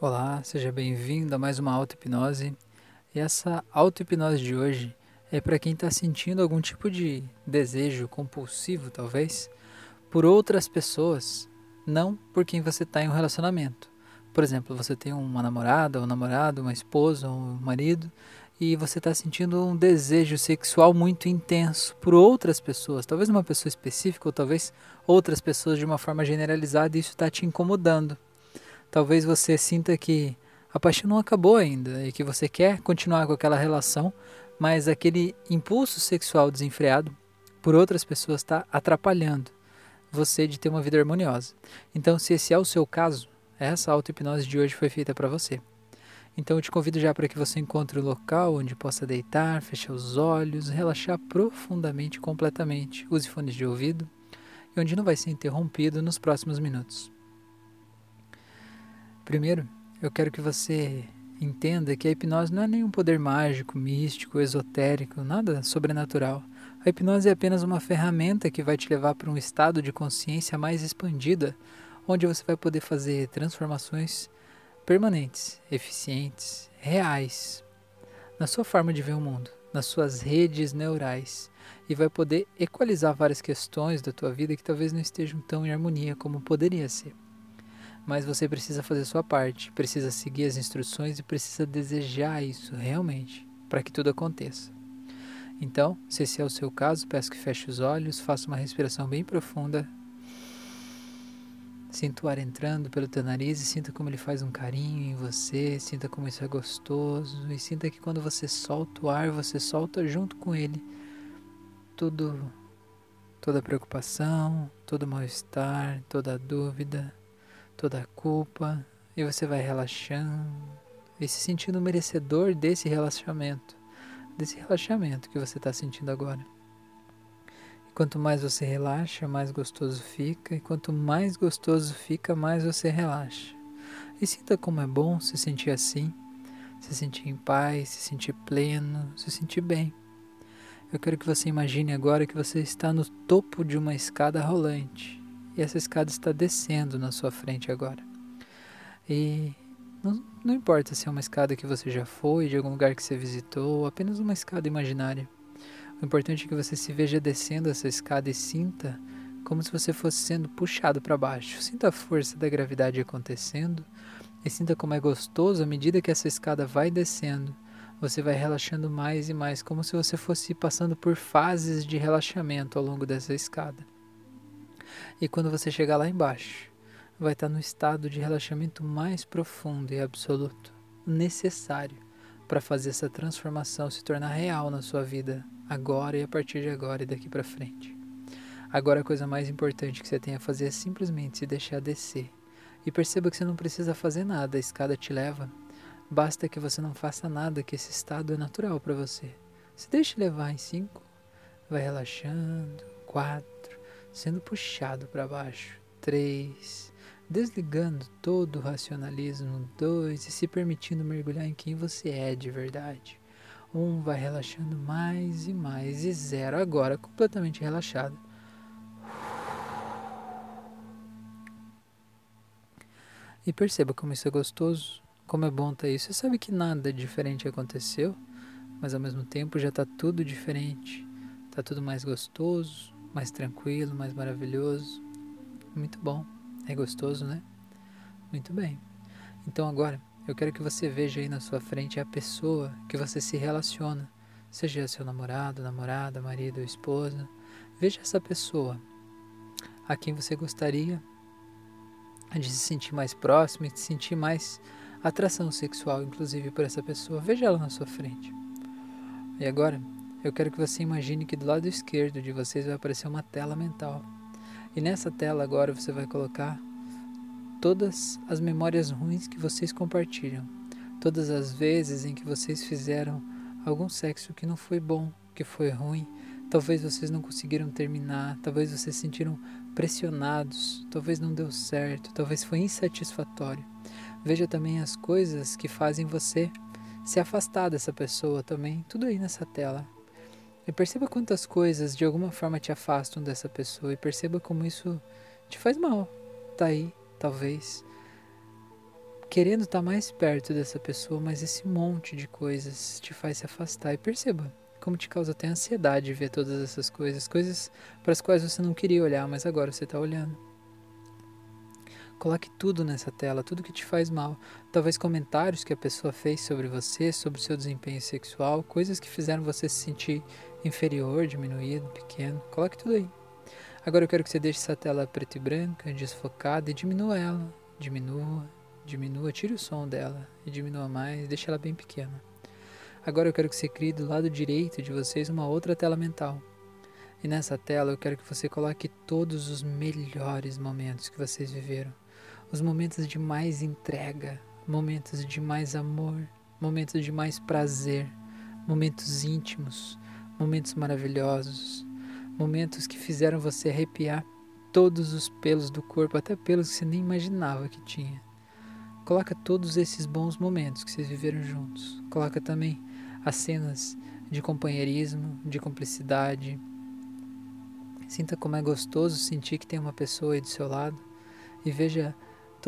Olá, seja bem-vindo a mais uma auto-hipnose. E essa auto-hipnose de hoje é para quem está sentindo algum tipo de desejo compulsivo, talvez, por outras pessoas, não por quem você está em um relacionamento. Por exemplo, você tem uma namorada, um namorado, uma esposa, um marido, e você está sentindo um desejo sexual muito intenso por outras pessoas, talvez uma pessoa específica ou talvez outras pessoas de uma forma generalizada, e isso está te incomodando talvez você sinta que a paixão não acabou ainda e que você quer continuar com aquela relação, mas aquele impulso sexual desenfreado por outras pessoas está atrapalhando você de ter uma vida harmoniosa. Então, se esse é o seu caso, essa auto-hipnose de hoje foi feita para você. Então, eu te convido já para que você encontre um local onde possa deitar, fechar os olhos, relaxar profundamente, completamente, use fones de ouvido e onde não vai ser interrompido nos próximos minutos. Primeiro, eu quero que você entenda que a hipnose não é nenhum poder mágico, místico, esotérico, nada sobrenatural. A hipnose é apenas uma ferramenta que vai te levar para um estado de consciência mais expandida, onde você vai poder fazer transformações permanentes, eficientes, reais, na sua forma de ver o mundo, nas suas redes neurais, e vai poder equalizar várias questões da tua vida que talvez não estejam tão em harmonia como poderia ser mas você precisa fazer sua parte, precisa seguir as instruções e precisa desejar isso realmente para que tudo aconteça. Então, se esse é o seu caso, peço que feche os olhos, faça uma respiração bem profunda. Sinta o ar entrando pelo teu nariz e sinta como ele faz um carinho em você, sinta como isso é gostoso e sinta que quando você solta o ar, você solta junto com ele tudo, toda preocupação, todo mal-estar, toda a dúvida, toda a culpa e você vai relaxando e se sentindo merecedor desse relaxamento, desse relaxamento que você está sentindo agora. E quanto mais você relaxa, mais gostoso fica, e quanto mais gostoso fica, mais você relaxa. E sinta como é bom se sentir assim, se sentir em paz, se sentir pleno, se sentir bem. Eu quero que você imagine agora que você está no topo de uma escada rolante e essa escada está descendo na sua frente agora. E não, não importa se é uma escada que você já foi, de algum lugar que você visitou, ou apenas uma escada imaginária. O importante é que você se veja descendo essa escada e sinta como se você fosse sendo puxado para baixo. Sinta a força da gravidade acontecendo e sinta como é gostoso à medida que essa escada vai descendo. Você vai relaxando mais e mais, como se você fosse passando por fases de relaxamento ao longo dessa escada. E quando você chegar lá embaixo, vai estar no estado de relaxamento mais profundo e absoluto, necessário para fazer essa transformação se tornar real na sua vida, agora e a partir de agora e daqui para frente. Agora a coisa mais importante que você tem a fazer é simplesmente se deixar descer. E perceba que você não precisa fazer nada, a escada te leva. Basta que você não faça nada, que esse estado é natural para você. Se deixe levar em cinco, vai relaxando, quatro, sendo puxado para baixo. 3. Desligando todo o racionalismo. 2. E se permitindo mergulhar em quem você é de verdade. 1. Um, vai relaxando mais e mais. E 0. Agora completamente relaxado. E perceba como isso é gostoso, como é bom ter isso. Você sabe que nada diferente aconteceu, mas ao mesmo tempo já está tudo diferente. Está tudo mais gostoso, mais tranquilo, mais maravilhoso. Muito bom. É gostoso, né? Muito bem. Então agora eu quero que você veja aí na sua frente a pessoa que você se relaciona, seja seu namorado, namorada, marido ou esposa. Veja essa pessoa a quem você gostaria de se sentir mais próximo e de sentir mais atração sexual, inclusive por essa pessoa. Veja ela na sua frente. E agora eu quero que você imagine que do lado esquerdo de vocês vai aparecer uma tela mental. E nessa tela agora você vai colocar todas as memórias ruins que vocês compartilham. Todas as vezes em que vocês fizeram algum sexo que não foi bom, que foi ruim. Talvez vocês não conseguiram terminar, talvez vocês se sentiram pressionados, talvez não deu certo, talvez foi insatisfatório. Veja também as coisas que fazem você se afastar dessa pessoa também, tudo aí nessa tela. E perceba quantas coisas de alguma forma te afastam dessa pessoa e perceba como isso te faz mal. Tá aí, talvez, querendo estar mais perto dessa pessoa, mas esse monte de coisas te faz se afastar. E perceba como te causa até ansiedade ver todas essas coisas, coisas para as quais você não queria olhar, mas agora você está olhando. Coloque tudo nessa tela, tudo que te faz mal. Talvez comentários que a pessoa fez sobre você, sobre o seu desempenho sexual, coisas que fizeram você se sentir inferior, diminuído, pequeno. Coloque tudo aí. Agora eu quero que você deixe essa tela preta e branca, desfocada e diminua ela. Diminua, diminua, tire o som dela e diminua mais, deixe ela bem pequena. Agora eu quero que você crie do lado direito de vocês uma outra tela mental. E nessa tela eu quero que você coloque todos os melhores momentos que vocês viveram os momentos de mais entrega, momentos de mais amor, momentos de mais prazer, momentos íntimos, momentos maravilhosos, momentos que fizeram você arrepiar todos os pelos do corpo, até pelos que você nem imaginava que tinha. Coloca todos esses bons momentos que vocês viveram juntos. Coloca também as cenas de companheirismo, de cumplicidade. Sinta como é gostoso sentir que tem uma pessoa aí do seu lado e veja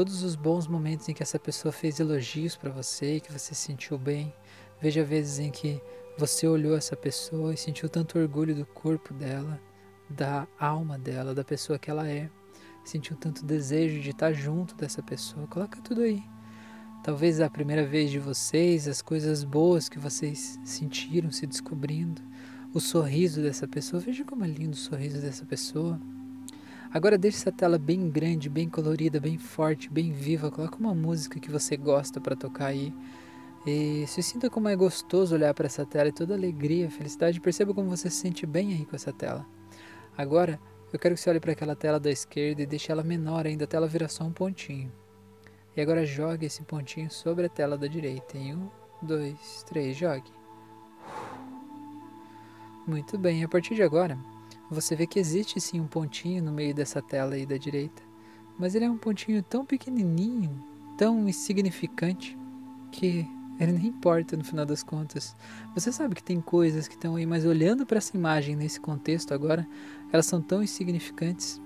todos os bons momentos em que essa pessoa fez elogios para você e que você se sentiu bem. Veja vezes em que você olhou essa pessoa e sentiu tanto orgulho do corpo dela, da alma dela, da pessoa que ela é. Sentiu tanto desejo de estar junto dessa pessoa. Coloca tudo aí. Talvez a primeira vez de vocês, as coisas boas que vocês sentiram se descobrindo, o sorriso dessa pessoa. Veja como é lindo o sorriso dessa pessoa. Agora deixe essa tela bem grande, bem colorida, bem forte, bem viva. Coloque uma música que você gosta para tocar aí. E se sinta como é gostoso olhar para essa tela e toda alegria, felicidade. Perceba como você se sente bem aí com essa tela. Agora, eu quero que você olhe para aquela tela da esquerda e deixe ela menor ainda até ela virar só um pontinho. E agora jogue esse pontinho sobre a tela da direita. Em um, dois, três, jogue. Muito bem, a partir de agora, você vê que existe sim um pontinho no meio dessa tela aí da direita, mas ele é um pontinho tão pequenininho, tão insignificante, que ele nem importa no final das contas. Você sabe que tem coisas que estão aí, mas olhando para essa imagem nesse contexto agora, elas são tão insignificantes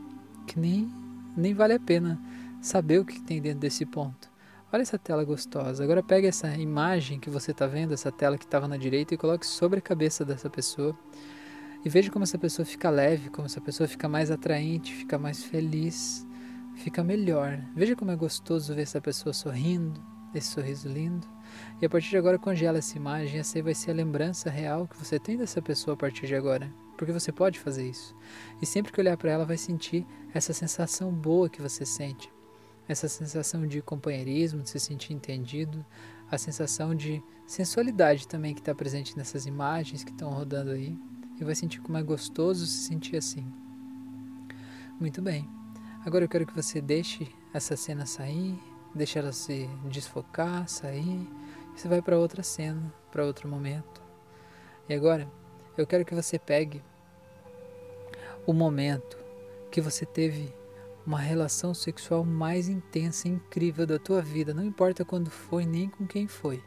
que nem, nem vale a pena saber o que tem dentro desse ponto. Olha essa tela gostosa. Agora pega essa imagem que você está vendo, essa tela que estava na direita, e coloque sobre a cabeça dessa pessoa. E veja como essa pessoa fica leve, como essa pessoa fica mais atraente, fica mais feliz, fica melhor. Veja como é gostoso ver essa pessoa sorrindo, esse sorriso lindo. E a partir de agora congela essa imagem, essa aí vai ser a lembrança real que você tem dessa pessoa a partir de agora. Porque você pode fazer isso. E sempre que olhar para ela vai sentir essa sensação boa que você sente. Essa sensação de companheirismo, de se sentir entendido, a sensação de sensualidade também que está presente nessas imagens que estão rodando aí e vai sentir como é gostoso se sentir assim. Muito bem. Agora eu quero que você deixe essa cena sair, deixe ela se desfocar, sair, você vai para outra cena, para outro momento. E agora eu quero que você pegue o momento que você teve uma relação sexual mais intensa e incrível da tua vida, não importa quando foi nem com quem foi,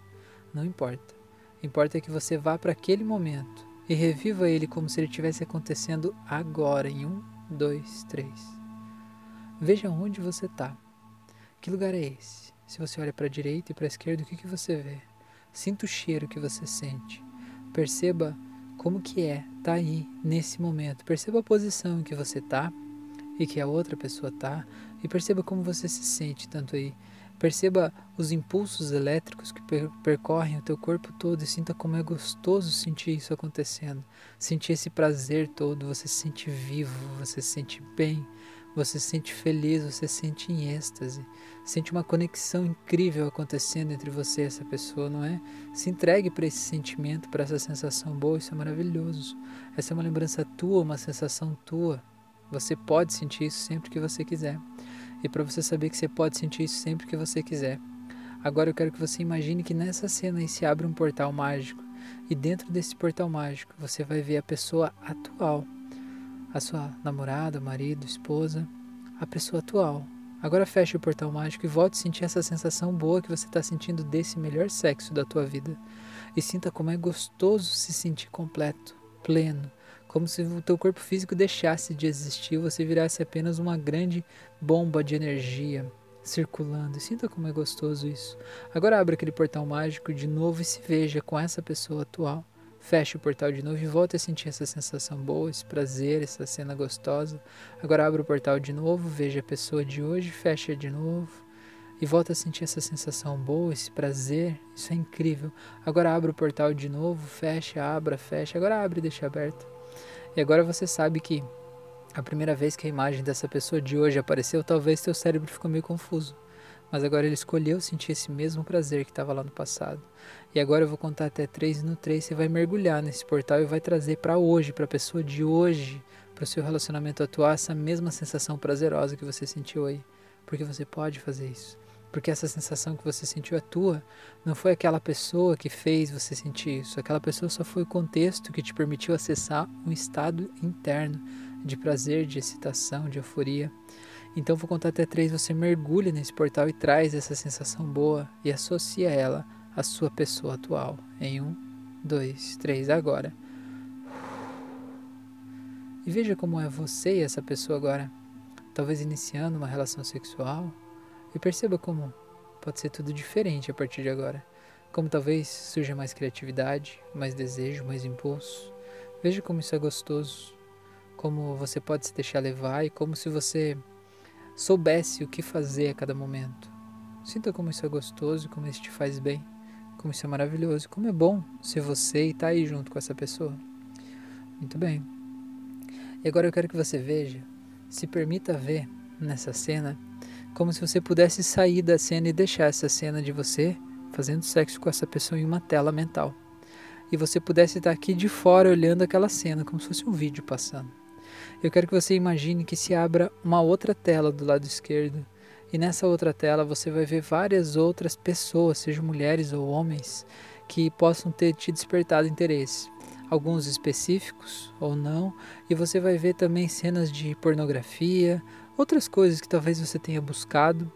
não importa. Importa que você vá para aquele momento e reviva ele como se ele estivesse acontecendo agora, em um, dois, três. Veja onde você está. Que lugar é esse? Se você olha para a direita e para a esquerda, o que, que você vê? Sinta o cheiro que você sente. Perceba como que é tá aí, nesse momento. Perceba a posição em que você está e que a outra pessoa está. E perceba como você se sente tanto aí Perceba os impulsos elétricos que per percorrem o teu corpo todo e sinta como é gostoso sentir isso acontecendo. Sentir esse prazer todo, você se sente vivo, você se sente bem, você se sente feliz, você se sente em êxtase. Sente uma conexão incrível acontecendo entre você e essa pessoa, não é? Se entregue para esse sentimento, para essa sensação boa, isso é maravilhoso. Essa é uma lembrança tua, uma sensação tua. Você pode sentir isso sempre que você quiser e para você saber que você pode sentir isso sempre que você quiser. Agora eu quero que você imagine que nessa cena aí se abre um portal mágico e dentro desse portal mágico você vai ver a pessoa atual, a sua namorada, marido, esposa, a pessoa atual. Agora feche o portal mágico e volte a sentir essa sensação boa que você está sentindo desse melhor sexo da tua vida. E sinta como é gostoso se sentir completo, pleno, como se o teu corpo físico deixasse de existir, você virasse apenas uma grande bomba de energia, circulando. Sinta como é gostoso isso. Agora abra aquele portal mágico de novo e se veja com essa pessoa atual. Feche o portal de novo e volte a sentir essa sensação boa, esse prazer, essa cena gostosa. Agora abra o portal de novo, veja a pessoa de hoje, fecha de novo e volta a sentir essa sensação boa, esse prazer. Isso é incrível. Agora abra o portal de novo, fecha, abra, fecha. Agora abre e deixa aberto. E agora você sabe que a primeira vez que a imagem dessa pessoa de hoje apareceu, talvez teu cérebro ficou meio confuso. Mas agora ele escolheu sentir esse mesmo prazer que estava lá no passado. E agora eu vou contar até três e no três você vai mergulhar nesse portal e vai trazer para hoje, para a pessoa de hoje, para o seu relacionamento atual, essa mesma sensação prazerosa que você sentiu aí. Porque você pode fazer isso. Porque essa sensação que você sentiu é tua. Não foi aquela pessoa que fez você sentir isso. Aquela pessoa só foi o contexto que te permitiu acessar um estado interno de prazer, de excitação, de euforia. Então vou contar até três, você mergulha nesse portal e traz essa sensação boa e associa ela à sua pessoa atual. Em um, dois, três, agora. E veja como é você e essa pessoa agora, talvez iniciando uma relação sexual, e perceba como pode ser tudo diferente a partir de agora. Como talvez surja mais criatividade, mais desejo, mais impulso. Veja como isso é gostoso como você pode se deixar levar e como se você soubesse o que fazer a cada momento. Sinta como isso é gostoso, como isso te faz bem, como isso é maravilhoso, como é bom ser você e estar tá aí junto com essa pessoa. Muito bem. E agora eu quero que você veja, se permita ver nessa cena, como se você pudesse sair da cena e deixar essa cena de você fazendo sexo com essa pessoa em uma tela mental. E você pudesse estar aqui de fora olhando aquela cena, como se fosse um vídeo passando. Eu quero que você imagine que se abra uma outra tela do lado esquerdo. E nessa outra tela você vai ver várias outras pessoas, sejam mulheres ou homens, que possam ter te despertado interesse. Alguns específicos ou não, e você vai ver também cenas de pornografia, outras coisas que talvez você tenha buscado.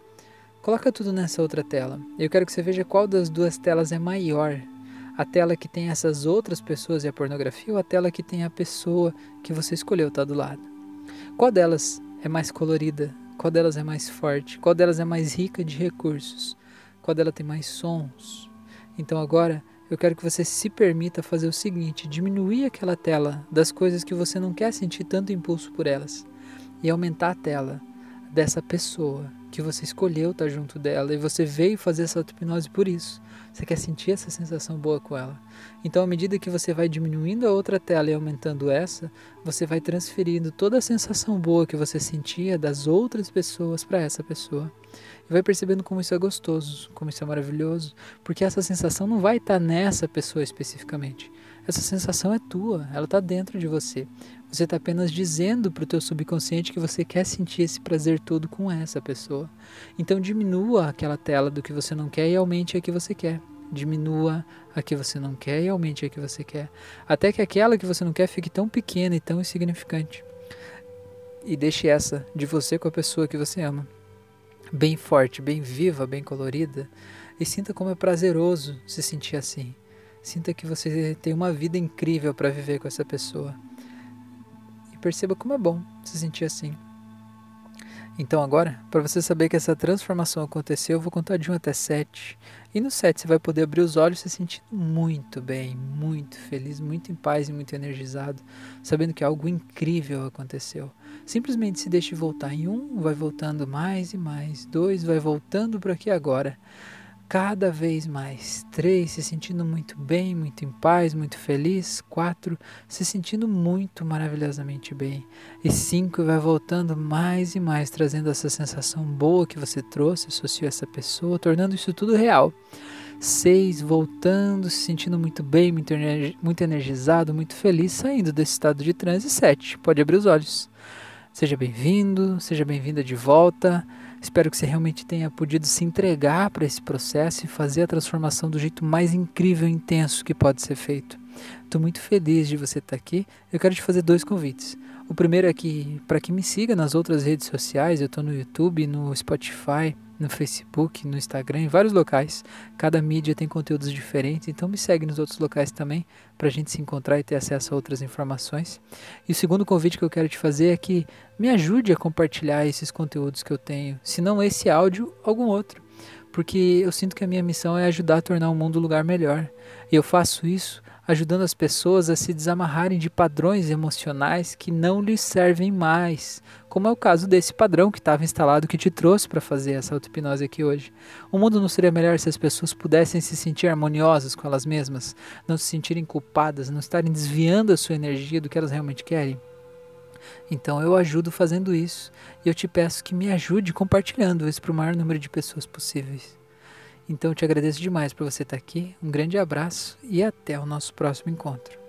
Coloca tudo nessa outra tela. Eu quero que você veja qual das duas telas é maior a tela que tem essas outras pessoas e a pornografia ou a tela que tem a pessoa que você escolheu estar tá do lado? Qual delas é mais colorida? Qual delas é mais forte? Qual delas é mais rica de recursos? Qual delas tem mais sons? Então agora eu quero que você se permita fazer o seguinte: diminuir aquela tela das coisas que você não quer sentir tanto impulso por elas e aumentar a tela dessa pessoa que você escolheu estar tá junto dela e você veio fazer essa hipnose por isso. Você quer sentir essa sensação boa com ela. Então, à medida que você vai diminuindo a outra tela e aumentando essa, você vai transferindo toda a sensação boa que você sentia das outras pessoas para essa pessoa. E vai percebendo como isso é gostoso, como isso é maravilhoso, porque essa sensação não vai estar tá nessa pessoa especificamente. Essa sensação é tua, ela está dentro de você. Você está apenas dizendo para o teu subconsciente que você quer sentir esse prazer todo com essa pessoa. Então diminua aquela tela do que você não quer e aumente a que você quer. Diminua a que você não quer e aumente a que você quer. Até que aquela que você não quer fique tão pequena e tão insignificante. E deixe essa de você com a pessoa que você ama. Bem forte, bem viva, bem colorida. E sinta como é prazeroso se sentir assim. Sinta que você tem uma vida incrível para viver com essa pessoa. E perceba como é bom se sentir assim. Então agora, para você saber que essa transformação aconteceu, eu vou contar de 1 até 7. E no 7 você vai poder abrir os olhos se sentindo muito bem, muito feliz, muito em paz e muito energizado, sabendo que algo incrível aconteceu. Simplesmente se deixe voltar em um, vai voltando mais e mais. Dois, vai voltando para aqui agora cada vez mais. Três, se sentindo muito bem, muito em paz, muito feliz. Quatro, se sentindo muito maravilhosamente bem. E cinco, vai voltando mais e mais, trazendo essa sensação boa que você trouxe, associou essa pessoa, tornando isso tudo real. Seis, voltando, se sentindo muito bem, muito, muito energizado, muito feliz, saindo desse estado de transe. Sete, pode abrir os olhos. Seja bem-vindo, seja bem-vinda de volta. Espero que você realmente tenha podido se entregar para esse processo e fazer a transformação do jeito mais incrível e intenso que pode ser feito. Estou muito feliz de você estar aqui. Eu quero te fazer dois convites. O primeiro é que para que me siga nas outras redes sociais, eu estou no YouTube, no Spotify, no Facebook, no Instagram, em vários locais. Cada mídia tem conteúdos diferentes, então me segue nos outros locais também para a gente se encontrar e ter acesso a outras informações. E o segundo convite que eu quero te fazer é que me ajude a compartilhar esses conteúdos que eu tenho, se não esse áudio, algum outro. Porque eu sinto que a minha missão é ajudar a tornar o mundo um lugar melhor. E eu faço isso ajudando as pessoas a se desamarrarem de padrões emocionais que não lhes servem mais, como é o caso desse padrão que estava instalado que te trouxe para fazer essa auto-hipnose aqui hoje. O mundo não seria melhor se as pessoas pudessem se sentir harmoniosas com elas mesmas, não se sentirem culpadas, não estarem desviando a sua energia do que elas realmente querem? Então eu ajudo fazendo isso e eu te peço que me ajude compartilhando isso para o maior número de pessoas possíveis. Então eu te agradeço demais por você estar aqui. Um grande abraço e até o nosso próximo encontro.